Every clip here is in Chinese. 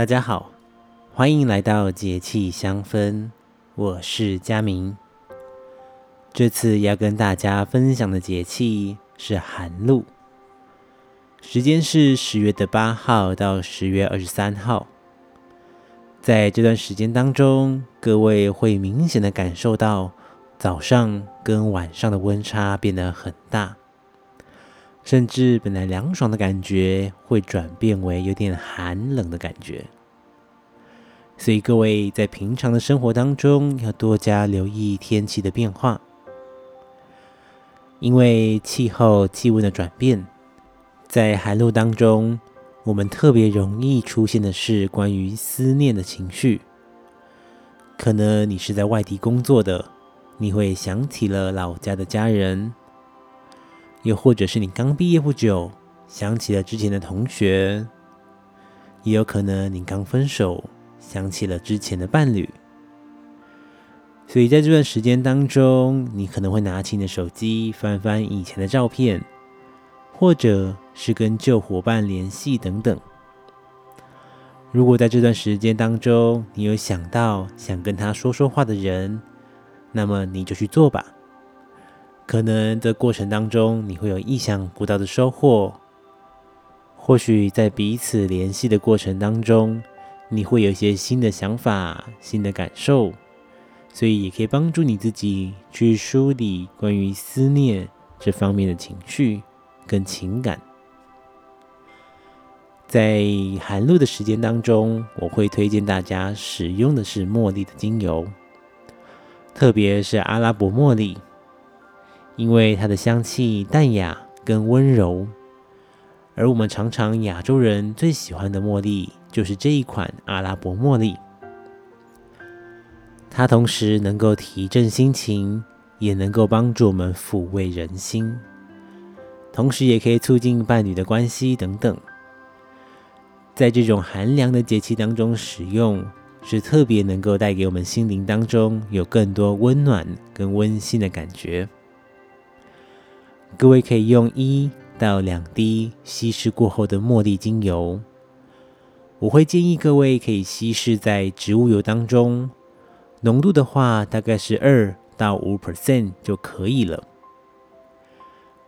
大家好，欢迎来到节气香氛，我是佳明。这次要跟大家分享的节气是寒露，时间是十月的八号到十月二十三号。在这段时间当中，各位会明显的感受到早上跟晚上的温差变得很大。甚至本来凉爽的感觉会转变为有点寒冷的感觉，所以各位在平常的生活当中要多加留意天气的变化，因为气候气温的转变，在寒露当中，我们特别容易出现的是关于思念的情绪。可能你是在外地工作的，你会想起了老家的家人。又或者是你刚毕业不久，想起了之前的同学；也有可能你刚分手，想起了之前的伴侣。所以在这段时间当中，你可能会拿起你的手机，翻翻以前的照片，或者是跟旧伙伴联系等等。如果在这段时间当中，你有想到想跟他说说话的人，那么你就去做吧。可能的过程当中，你会有意想不到的收获。或许在彼此联系的过程当中，你会有一些新的想法、新的感受，所以也可以帮助你自己去梳理关于思念这方面的情绪跟情感。在寒露的时间当中，我会推荐大家使用的是茉莉的精油，特别是阿拉伯茉莉。因为它的香气淡雅跟温柔，而我们常常亚洲人最喜欢的茉莉就是这一款阿拉伯茉莉。它同时能够提振心情，也能够帮助我们抚慰人心，同时也可以促进伴侣的关系等等。在这种寒凉的节气当中使用，是特别能够带给我们心灵当中有更多温暖跟温馨的感觉。各位可以用一到两滴稀释过后的茉莉精油，我会建议各位可以稀释在植物油当中，浓度的话大概是二到五 percent 就可以了。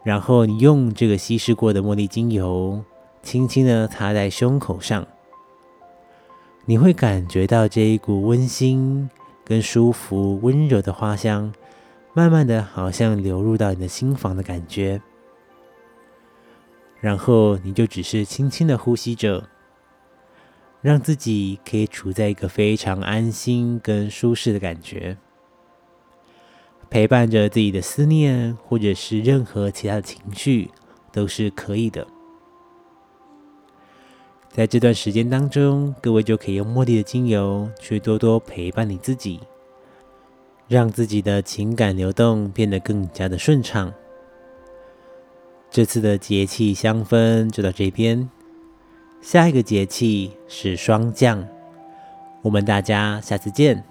然后你用这个稀释过的茉莉精油，轻轻的擦在胸口上，你会感觉到这一股温馨、跟舒服、温柔的花香。慢慢的，好像流入到你的心房的感觉，然后你就只是轻轻的呼吸着，让自己可以处在一个非常安心跟舒适的感觉，陪伴着自己的思念，或者是任何其他的情绪，都是可以的。在这段时间当中，各位就可以用茉莉的精油去多多陪伴你自己。让自己的情感流动变得更加的顺畅。这次的节气香氛就到这边，下一个节气是霜降，我们大家下次见。